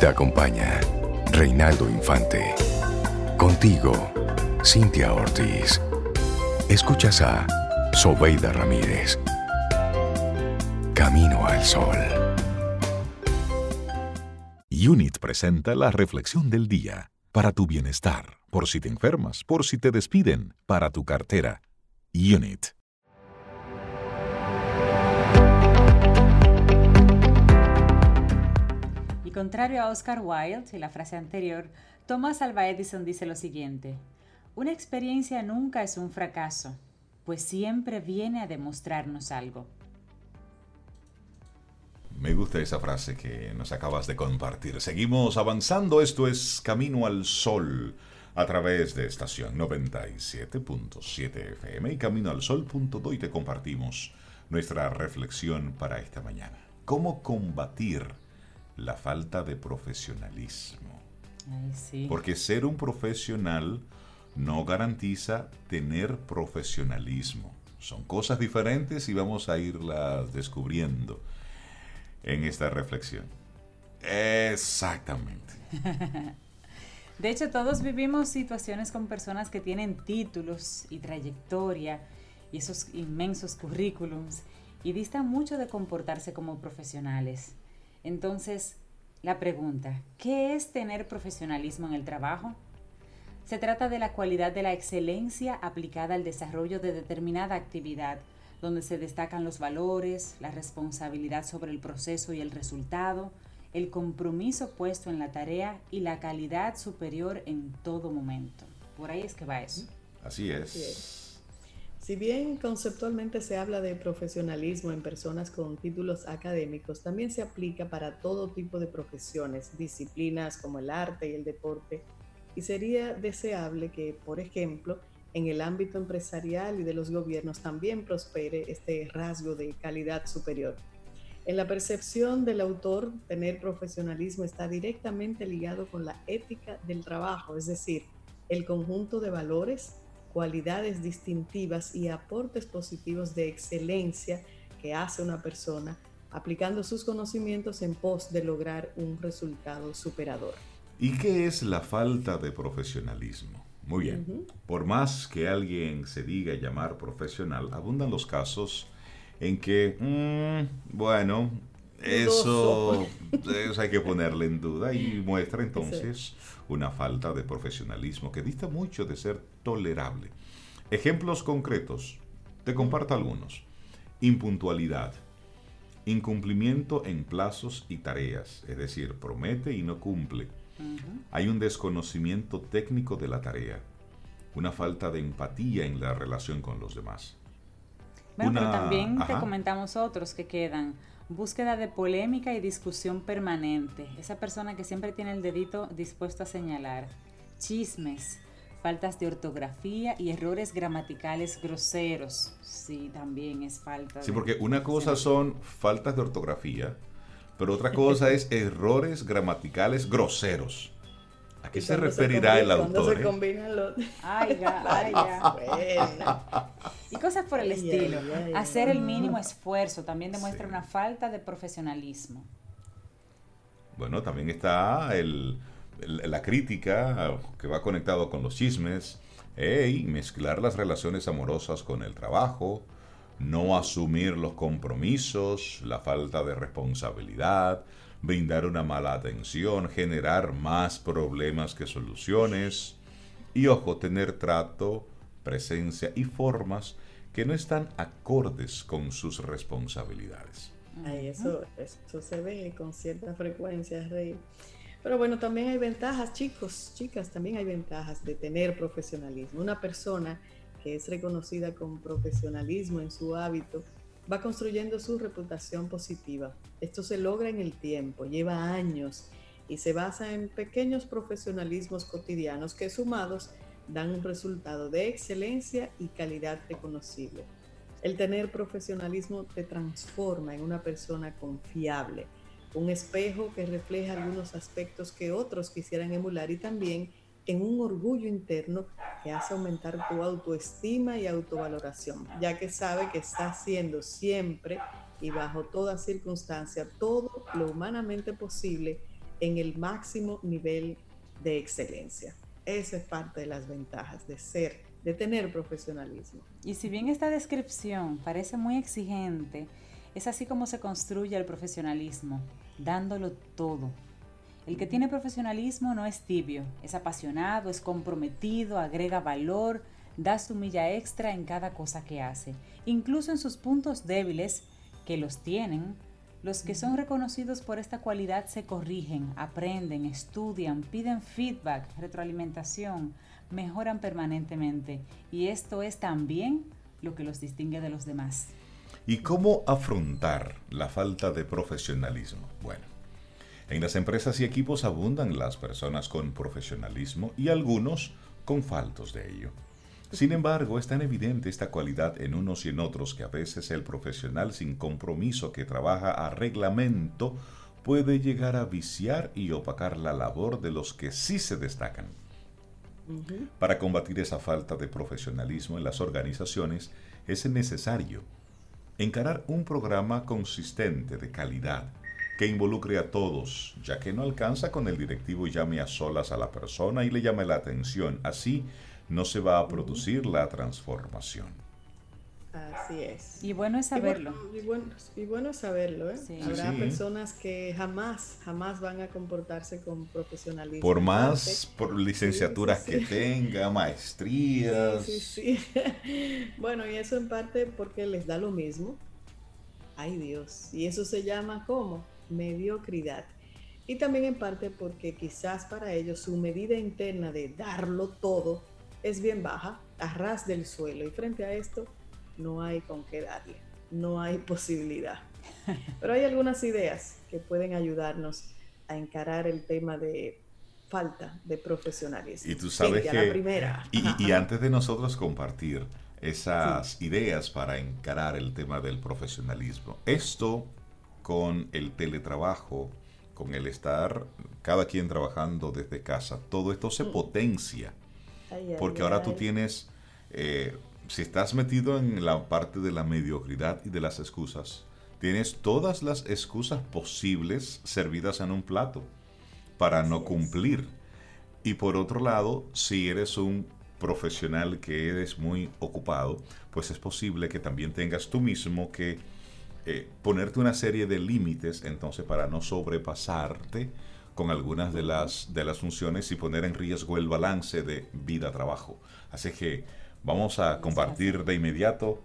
Te acompaña Reinaldo Infante. Contigo, Cintia Ortiz. Escuchas a Sobeida Ramírez. Camino al Sol. Unit presenta la reflexión del día. Para tu bienestar, por si te enfermas, por si te despiden, para tu cartera. Unit. Y contrario a Oscar Wilde y la frase anterior, Thomas Alva Edison dice lo siguiente, una experiencia nunca es un fracaso, pues siempre viene a demostrarnos algo. Me gusta esa frase que nos acabas de compartir. Seguimos avanzando, esto es Camino al Sol a través de estación 97.7 FM y Camino al Sol.do y te compartimos nuestra reflexión para esta mañana. ¿Cómo combatir la falta de profesionalismo? Porque ser un profesional no garantiza tener profesionalismo. Son cosas diferentes y vamos a irlas descubriendo en esta reflexión. Exactamente. De hecho, todos vivimos situaciones con personas que tienen títulos y trayectoria y esos inmensos currículums y distan mucho de comportarse como profesionales. Entonces, la pregunta, ¿qué es tener profesionalismo en el trabajo? Se trata de la cualidad de la excelencia aplicada al desarrollo de determinada actividad, donde se destacan los valores, la responsabilidad sobre el proceso y el resultado, el compromiso puesto en la tarea y la calidad superior en todo momento. Por ahí es que va eso. Así es. Si bien conceptualmente se habla de profesionalismo en personas con títulos académicos, también se aplica para todo tipo de profesiones, disciplinas como el arte y el deporte, y sería deseable que, por ejemplo, en el ámbito empresarial y de los gobiernos también prospere este rasgo de calidad superior. En la percepción del autor, tener profesionalismo está directamente ligado con la ética del trabajo, es decir, el conjunto de valores, cualidades distintivas y aportes positivos de excelencia que hace una persona aplicando sus conocimientos en pos de lograr un resultado superador. ¿Y qué es la falta de profesionalismo? Muy bien, por más que alguien se diga llamar profesional, abundan los casos en que, mm, bueno, eso, eso, hay que ponerle en duda y muestra entonces una falta de profesionalismo que dista mucho de ser tolerable. Ejemplos concretos, te comparto algunos. Impuntualidad, incumplimiento en plazos y tareas, es decir, promete y no cumple. Hay un desconocimiento técnico de la tarea, una falta de empatía en la relación con los demás bueno, pero también te comentamos otros que quedan. Búsqueda de polémica y discusión permanente. Esa persona que siempre tiene el dedito dispuesto a señalar. Chismes, faltas de ortografía y errores gramaticales groseros. Sí, también es falta. Sí, porque una cosa son faltas de ortografía, pero otra cosa es errores gramaticales groseros. ¿A qué se referirá el autor? se combinan los... Ay, ya, ay, ya. Y cosas por el estilo. Hacer el mínimo esfuerzo también demuestra una falta de profesionalismo. Bueno, también está el, la crítica que va conectado con los chismes, y mezclar las relaciones amorosas con el trabajo, no asumir los compromisos, la falta de responsabilidad, brindar una mala atención, generar más problemas que soluciones y ojo, tener trato, presencia y formas que no están acordes con sus responsabilidades. Ay, eso, eso se ve con cierta frecuencia, Rey. Pero bueno, también hay ventajas, chicos, chicas, también hay ventajas de tener profesionalismo. Una persona que es reconocida con profesionalismo en su hábito va construyendo su reputación positiva. Esto se logra en el tiempo, lleva años y se basa en pequeños profesionalismos cotidianos que sumados dan un resultado de excelencia y calidad reconocible. El tener profesionalismo te transforma en una persona confiable, un espejo que refleja algunos aspectos que otros quisieran emular y también en un orgullo interno que hace aumentar tu autoestima y autovaloración, ya que sabe que está haciendo siempre y bajo toda circunstancia todo lo humanamente posible en el máximo nivel de excelencia. Esa es parte de las ventajas de ser, de tener profesionalismo. Y si bien esta descripción parece muy exigente, es así como se construye el profesionalismo, dándolo todo. El que tiene profesionalismo no es tibio, es apasionado, es comprometido, agrega valor, da su milla extra en cada cosa que hace, incluso en sus puntos débiles, que los tienen, los que son reconocidos por esta cualidad se corrigen, aprenden, estudian, piden feedback, retroalimentación, mejoran permanentemente y esto es también lo que los distingue de los demás. ¿Y cómo afrontar la falta de profesionalismo? Bueno, en las empresas y equipos abundan las personas con profesionalismo y algunos con faltos de ello. Sin embargo, es tan evidente esta cualidad en unos y en otros que a veces el profesional sin compromiso que trabaja a reglamento puede llegar a viciar y opacar la labor de los que sí se destacan. Para combatir esa falta de profesionalismo en las organizaciones es necesario encarar un programa consistente de calidad que involucre a todos, ya que no alcanza con el directivo y llame a solas a la persona y le llame la atención. Así no se va a producir la transformación. Así es. Y bueno es saberlo. Y bueno, y bueno, saberlo, ¿eh? Habrá personas que jamás, jamás van a comportarse con profesionalismo. Por más por licenciaturas que tenga, maestrías. Sí, sí, bueno, y eso en parte porque les da lo mismo. Ay Dios. Y eso se llama como mediocridad. Y también en parte porque quizás para ellos su medida interna de darlo todo es bien baja, a ras del suelo. Y frente a esto, no hay con qué darle, no hay posibilidad. Pero hay algunas ideas que pueden ayudarnos a encarar el tema de falta de profesionalismo. Y tú sabes que... La primera. Y, antes de nosotros compartir esas ideas para encarar el tema del profesionalismo, esto con el teletrabajo, con el estar cada quien trabajando desde casa, todo esto se mm. potencia. porque ahora tú tienes eh, si estás metido en la parte de la mediocridad y de las excusas, tienes todas las excusas posibles servidas en un plato para no cumplir. Y por otro lado, si eres un profesional que eres muy ocupado, pues es posible que también tengas tú mismo que eh, ponerte una serie de límites, entonces para no sobrepasarte con algunas de las, de las funciones y poner en riesgo el balance de vida-trabajo. Así que Vamos a compartir de inmediato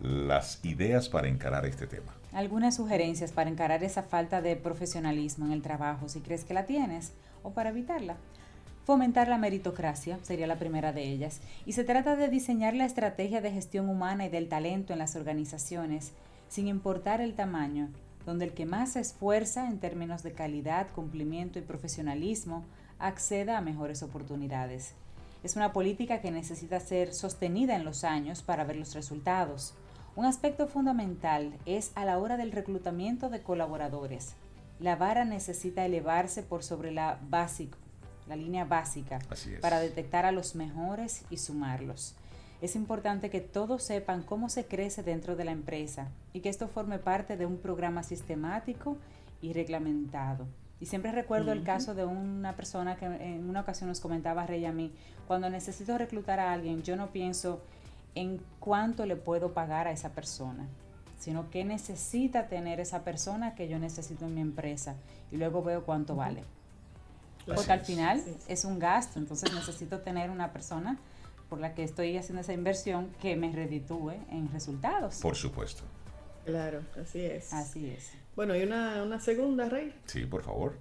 las ideas para encarar este tema. Algunas sugerencias para encarar esa falta de profesionalismo en el trabajo, si crees que la tienes, o para evitarla. Fomentar la meritocracia sería la primera de ellas, y se trata de diseñar la estrategia de gestión humana y del talento en las organizaciones, sin importar el tamaño, donde el que más se esfuerza en términos de calidad, cumplimiento y profesionalismo acceda a mejores oportunidades. Es una política que necesita ser sostenida en los años para ver los resultados. Un aspecto fundamental es a la hora del reclutamiento de colaboradores. La vara necesita elevarse por sobre la la línea básica, para detectar a los mejores y sumarlos. Es importante que todos sepan cómo se crece dentro de la empresa y que esto forme parte de un programa sistemático y reglamentado. Y siempre recuerdo el caso de una persona que en una ocasión nos comentaba Rey a mí, cuando necesito reclutar a alguien, yo no pienso en cuánto le puedo pagar a esa persona, sino qué necesita tener esa persona que yo necesito en mi empresa y luego veo cuánto vale. Porque al final es un gasto, entonces necesito tener una persona por la que estoy haciendo esa inversión que me reditúe en resultados. Por supuesto. Claro, así es. Así es. Bueno, ¿y una, segunda, Rey? Sí, por favor.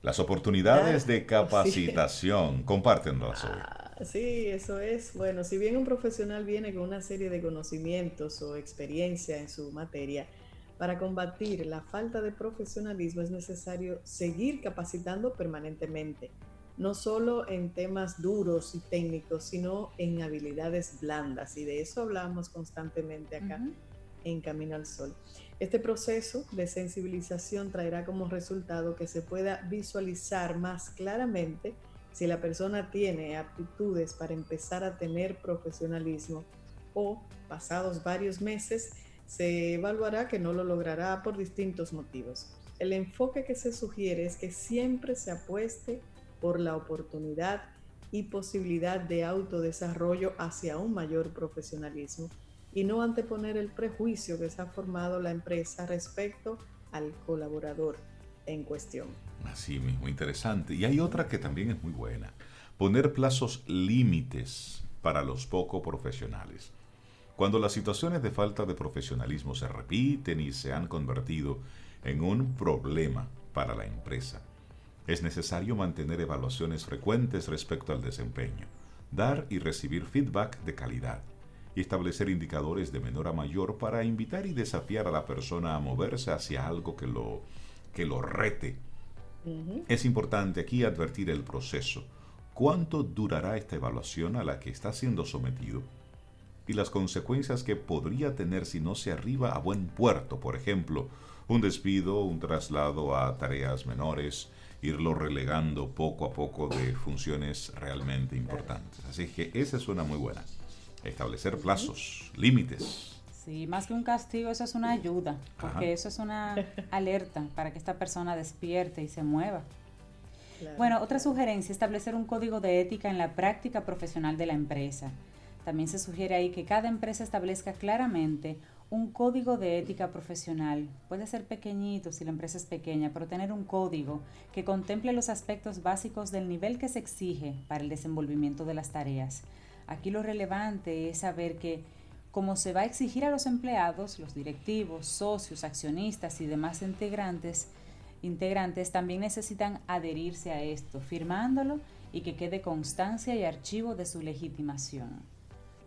Las oportunidades de capacitación. Compártenlas ah, sí, eso es. Bueno, si bien un profesional viene con una serie de conocimientos o experiencia en su materia, para combatir la falta de profesionalismo es necesario seguir capacitando permanentemente, no solo en temas duros y técnicos, sino en habilidades blandas. Y de eso hablamos constantemente acá en Camino al Sol. Este proceso de sensibilización traerá como resultado que se pueda visualizar más claramente si la persona tiene aptitudes para empezar a tener profesionalismo o, pasados varios meses, se evaluará que no lo logrará por distintos motivos. el enfoque que se sugiere es que siempre se apueste por la oportunidad y posibilidad de autodesarrollo hacia un mayor profesionalismo y no anteponer el prejuicio que se ha formado la empresa respecto al colaborador en cuestión. Así mismo, interesante. Y hay otra que también es muy buena. Poner plazos límites para los poco profesionales. Cuando las situaciones de falta de profesionalismo se repiten y se han convertido en un problema para la empresa, es necesario mantener evaluaciones frecuentes respecto al desempeño, dar y recibir feedback de calidad y establecer indicadores de menor a mayor para invitar y desafiar a la persona a moverse hacia algo que lo, que lo rete. Es importante aquí advertir el proceso. ¿Cuánto durará esta evaluación a la que está siendo sometido? Y las consecuencias que podría tener si no se arriba a buen puerto, por ejemplo, un despido, un traslado a tareas menores, irlo relegando poco a poco de funciones realmente importantes. Así que esa es una muy buena. Establecer plazos, límites. Sí, más que un castigo, eso es una ayuda, porque eso es una alerta para que esta persona despierte y se mueva. Bueno, otra sugerencia, establecer un código de ética en la práctica profesional de la empresa. También se sugiere ahí que cada empresa establezca claramente un código de ética profesional. Puede ser pequeñito si la empresa es pequeña, pero tener un código que contemple los aspectos básicos del nivel que se exige para el desenvolvimiento de las tareas. Aquí lo relevante es saber que como se va a exigir a los empleados, los directivos, socios, accionistas y demás integrantes, integrantes también necesitan adherirse a esto, firmándolo y que quede constancia y archivo de su legitimación.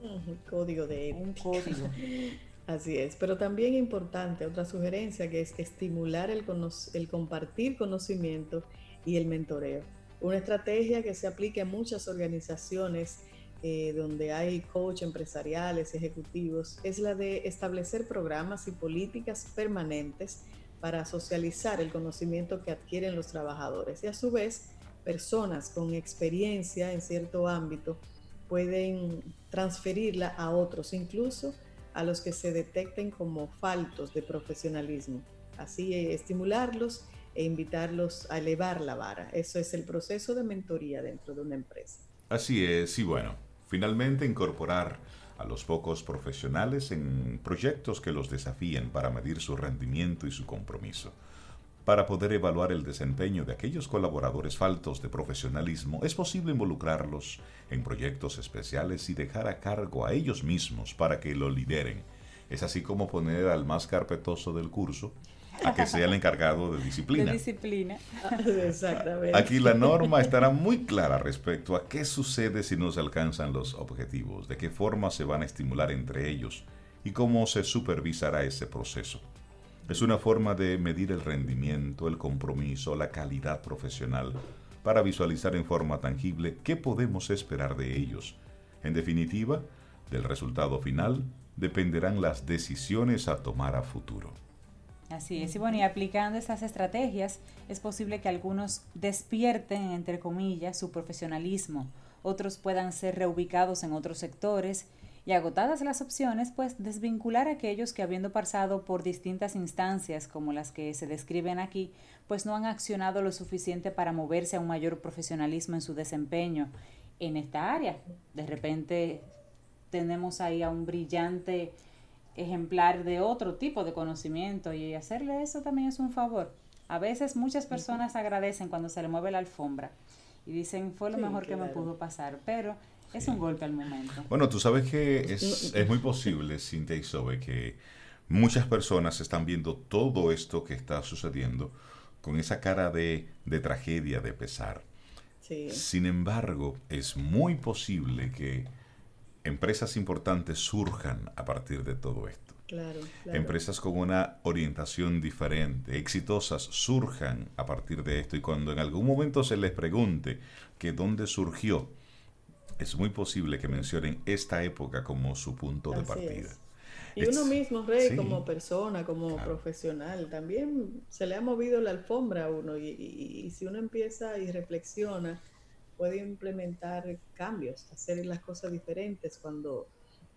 Un código de ética. Un código. Así es, pero también importante, otra sugerencia que es estimular el, el compartir conocimiento y el mentoreo. Una estrategia que se aplica en muchas organizaciones eh, donde hay coach empresariales, ejecutivos, es la de establecer programas y políticas permanentes para socializar el conocimiento que adquieren los trabajadores y a su vez personas con experiencia en cierto ámbito pueden transferirla a otros, incluso a los que se detecten como faltos de profesionalismo. Así eh, estimularlos e invitarlos a elevar la vara. Eso es el proceso de mentoría dentro de una empresa. Así es, y bueno, finalmente incorporar a los pocos profesionales en proyectos que los desafíen para medir su rendimiento y su compromiso. Para poder evaluar el desempeño de aquellos colaboradores faltos de profesionalismo, es posible involucrarlos en proyectos especiales y dejar a cargo a ellos mismos para que lo lideren. Es así como poner al más carpetoso del curso a que sea el encargado de disciplina. disciplina. Exactamente. Aquí la norma estará muy clara respecto a qué sucede si no se alcanzan los objetivos, de qué forma se van a estimular entre ellos y cómo se supervisará ese proceso. Es una forma de medir el rendimiento, el compromiso, la calidad profesional, para visualizar en forma tangible qué podemos esperar de ellos. En definitiva, del resultado final dependerán las decisiones a tomar a futuro. Así es, y bueno, y aplicando estas estrategias es posible que algunos despierten, entre comillas, su profesionalismo, otros puedan ser reubicados en otros sectores y agotadas las opciones, pues desvincular a aquellos que habiendo pasado por distintas instancias como las que se describen aquí, pues no han accionado lo suficiente para moverse a un mayor profesionalismo en su desempeño en esta área. De repente tenemos ahí a un brillante ejemplar de otro tipo de conocimiento y hacerle eso también es un favor. A veces muchas personas agradecen cuando se le mueve la alfombra y dicen fue lo mejor que me pudo pasar, pero es un golpe al momento. Bueno, tú sabes que es, es muy posible, Cintia y Sobe, que muchas personas están viendo todo esto que está sucediendo con esa cara de, de tragedia, de pesar. Sin embargo, es muy posible que empresas importantes surjan a partir de todo esto. Claro, Empresas con una orientación diferente, exitosas, surjan a partir de esto. Y cuando en algún momento se les pregunte que dónde surgió, es muy posible que mencionen esta época como su punto de partida. Y uno mismo, Rey, como persona, como profesional, también se le ha movido la alfombra a uno y, si uno empieza y reflexiona, puede implementar cambios, hacer las cosas diferentes cuando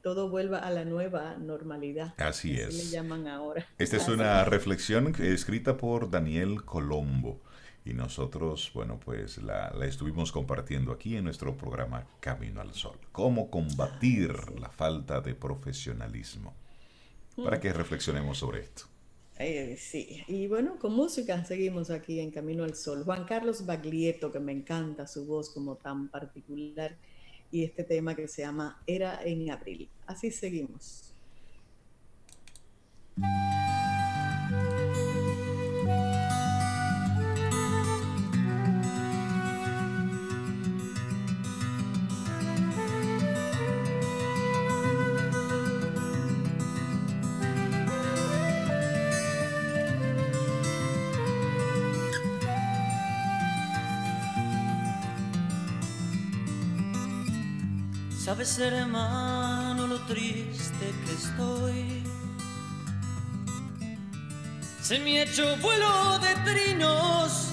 todo vuelva a la nueva normalidad. Así, es. le llaman ahora. Esta es una reflexión escrita por Daniel Colombo y nosotros, bueno, pues la, estuvimos compartiendo aquí en nuestro programa Camino al Sol. Cómo combatir la falta de profesionalismo. Para que reflexionemos sobre esto. Eh, sí, y bueno, con música seguimos aquí en Camino al Sol. Juan Carlos Baglietto, que me encanta su voz como tan particular y este tema que se llama Era en abril. Así seguimos. Sabes, hermano, lo triste que estoy. Se me echó vuelo de trinos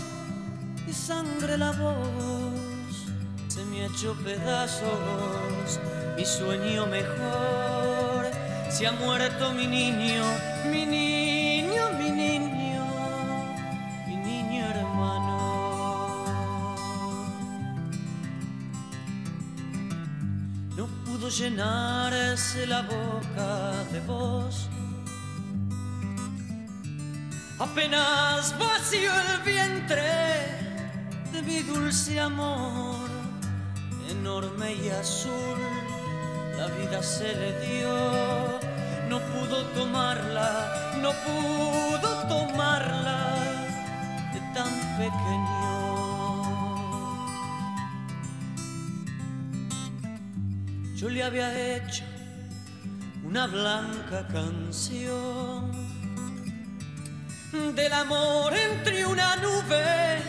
y sangre la voz. Se me echó pedazos mi sueño mejor. Se ha muerto mi niño, mi niño, llenarse la boca de vos. Apenas vacío el vientre de mi dulce amor, enorme y azul, la vida se le dio. No pudo tomarla, no pudo tomarla de tan pequeño. Yo le había hecho una blanca canción del amor entre una nube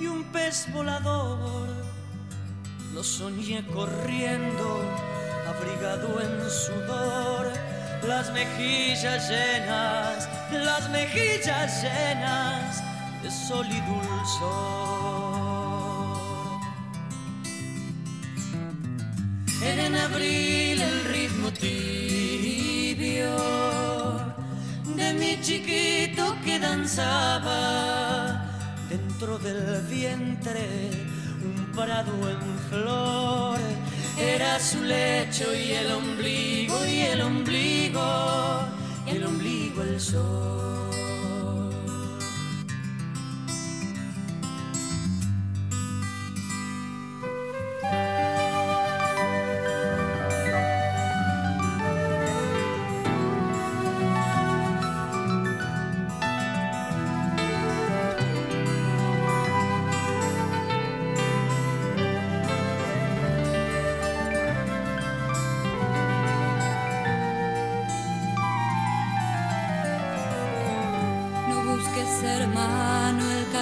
y un pez volador. Lo soñé corriendo, abrigado en sudor, las mejillas llenas, las mejillas llenas de sol y dulzor. chiquito que danzaba dentro del vientre, un prado en flor. Era su lecho y el ombligo, y el ombligo, y el ombligo el sol.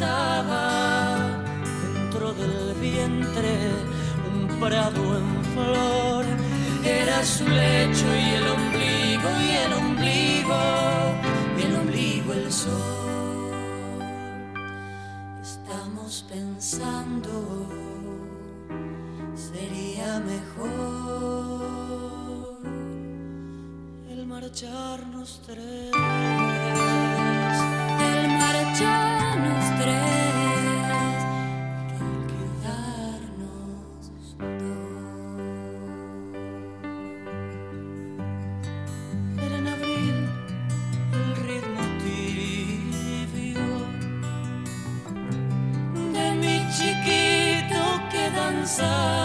danzaba dentro del vientre un prado en flor. Era su lecho y el ombligo y el ombligo, y el ombligo el sol. Su